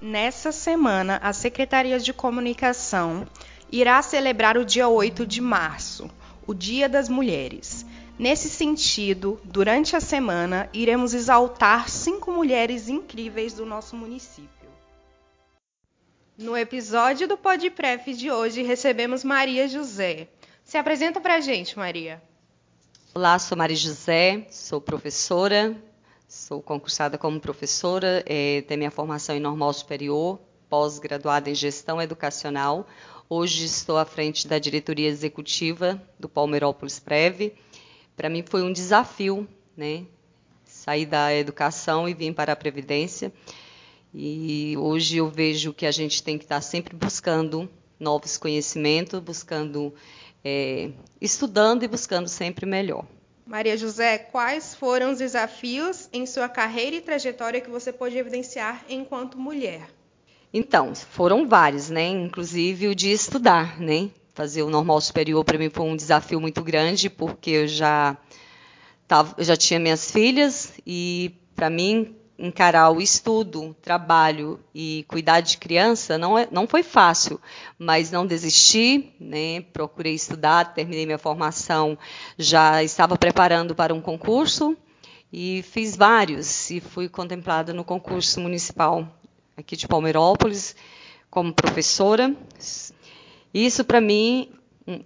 Nessa semana, a Secretaria de Comunicação irá celebrar o dia 8 de março, o Dia das Mulheres. Nesse sentido, durante a semana, iremos exaltar cinco mulheres incríveis do nosso município. No episódio do Podpref de hoje, recebemos Maria José. Se apresenta pra gente, Maria. Olá, sou Maria José, sou professora, Sou concursada como professora, é, tenho minha formação em normal superior, pós-graduada em gestão educacional. Hoje estou à frente da diretoria executiva do Palmeirópolis Prev. Para mim foi um desafio, né? Sair da educação e vir para a previdência. E hoje eu vejo que a gente tem que estar sempre buscando novos conhecimentos, buscando, é, estudando e buscando sempre melhor. Maria José, quais foram os desafios em sua carreira e trajetória que você pôde evidenciar enquanto mulher? Então, foram vários, né? Inclusive o de estudar, né? Fazer o normal superior para mim foi um desafio muito grande, porque eu já tava, eu já tinha minhas filhas e para mim encarar o estudo, trabalho e cuidar de criança não, é, não foi fácil, mas não desisti, né? procurei estudar, terminei minha formação, já estava preparando para um concurso e fiz vários e fui contemplada no concurso municipal aqui de Palmeirópolis como professora. Isso para mim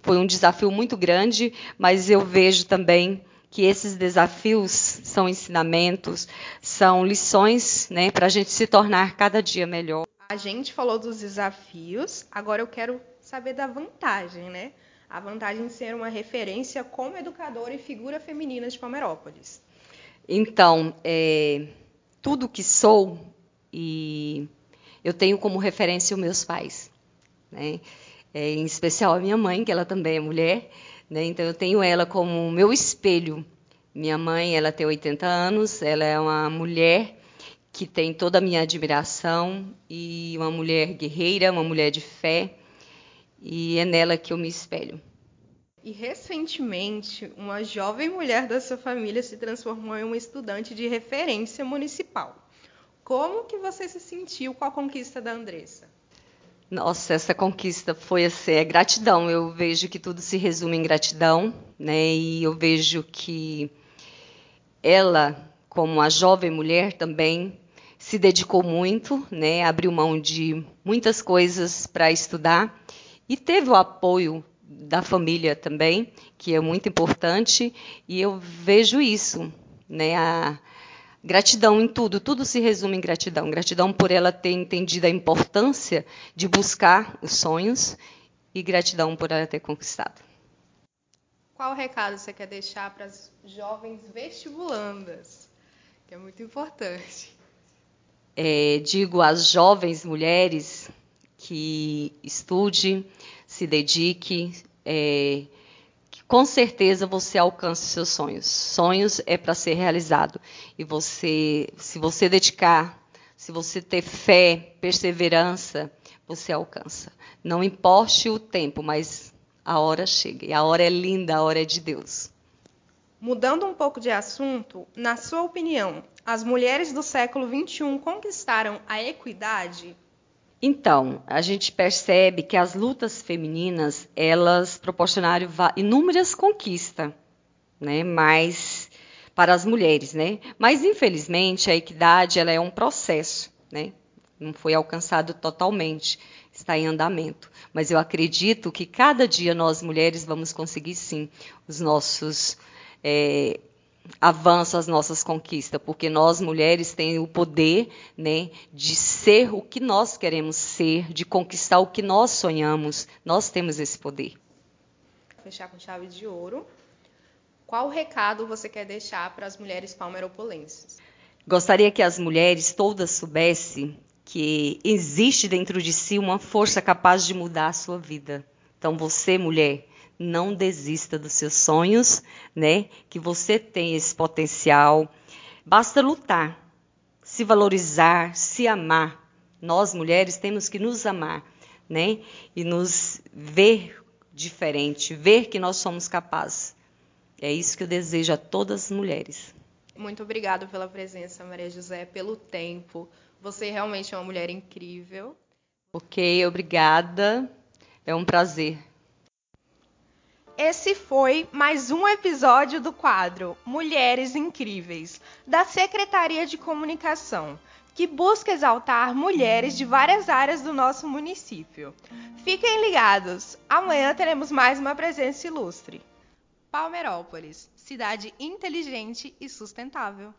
foi um desafio muito grande, mas eu vejo também que esses desafios são ensinamentos, são lições né, para a gente se tornar cada dia melhor. A gente falou dos desafios, agora eu quero saber da vantagem, né? A vantagem de ser uma referência como educadora e figura feminina de Palmeirópolis. Então, é, tudo que sou e eu tenho como referência os meus pais, né? É, em especial a minha mãe, que ela também é mulher, né? Então eu tenho ela como meu espelho. Minha mãe, ela tem 80 anos, ela é uma mulher que tem toda a minha admiração e uma mulher guerreira, uma mulher de fé, e é nela que eu me espelho. E recentemente, uma jovem mulher da sua família se transformou em uma estudante de referência municipal. Como que você se sentiu com a conquista da Andressa? Nossa, essa conquista foi assim, é gratidão. Eu vejo que tudo se resume em gratidão, né? E eu vejo que ela, como uma jovem mulher também, se dedicou muito, né? Abriu mão de muitas coisas para estudar e teve o apoio da família também, que é muito importante, e eu vejo isso, né? A, Gratidão em tudo, tudo se resume em gratidão. Gratidão por ela ter entendido a importância de buscar os sonhos e gratidão por ela ter conquistado. Qual recado você quer deixar para as jovens vestibulandas? Que é muito importante. É, digo às jovens mulheres que estude, se dedique, é, com certeza você alcança seus sonhos. Sonhos é para ser realizado. E você, se você dedicar, se você ter fé, perseverança, você alcança. Não importe o tempo, mas a hora chega. E a hora é linda, a hora é de Deus. Mudando um pouco de assunto, na sua opinião, as mulheres do século XXI conquistaram a equidade então, a gente percebe que as lutas femininas, elas proporcionaram inúmeras conquistas, né? Mas para as mulheres, né? Mas infelizmente a equidade ela é um processo, né? Não foi alcançado totalmente, está em andamento. Mas eu acredito que cada dia nós mulheres vamos conseguir sim os nossos é, avanço as nossas conquistas, porque nós mulheres temos o poder né, de ser o que nós queremos ser, de conquistar o que nós sonhamos. Nós temos esse poder. Fechar com chave de ouro. Qual recado você quer deixar para as mulheres palmeiropolenses? Gostaria que as mulheres todas soubessem que existe dentro de si uma força capaz de mudar a sua vida. Então, você, mulher, não desista dos seus sonhos, né? Que você tem esse potencial. Basta lutar, se valorizar, se amar. Nós mulheres temos que nos amar, né? E nos ver diferente, ver que nós somos capazes. É isso que eu desejo a todas as mulheres. Muito obrigada pela presença, Maria José, pelo tempo. Você realmente é uma mulher incrível. Ok, obrigada. É um prazer. Esse foi mais um episódio do quadro Mulheres Incríveis, da Secretaria de Comunicação, que busca exaltar mulheres de várias áreas do nosso município. Fiquem ligados, amanhã teremos mais uma presença ilustre. Palmeirópolis, cidade inteligente e sustentável.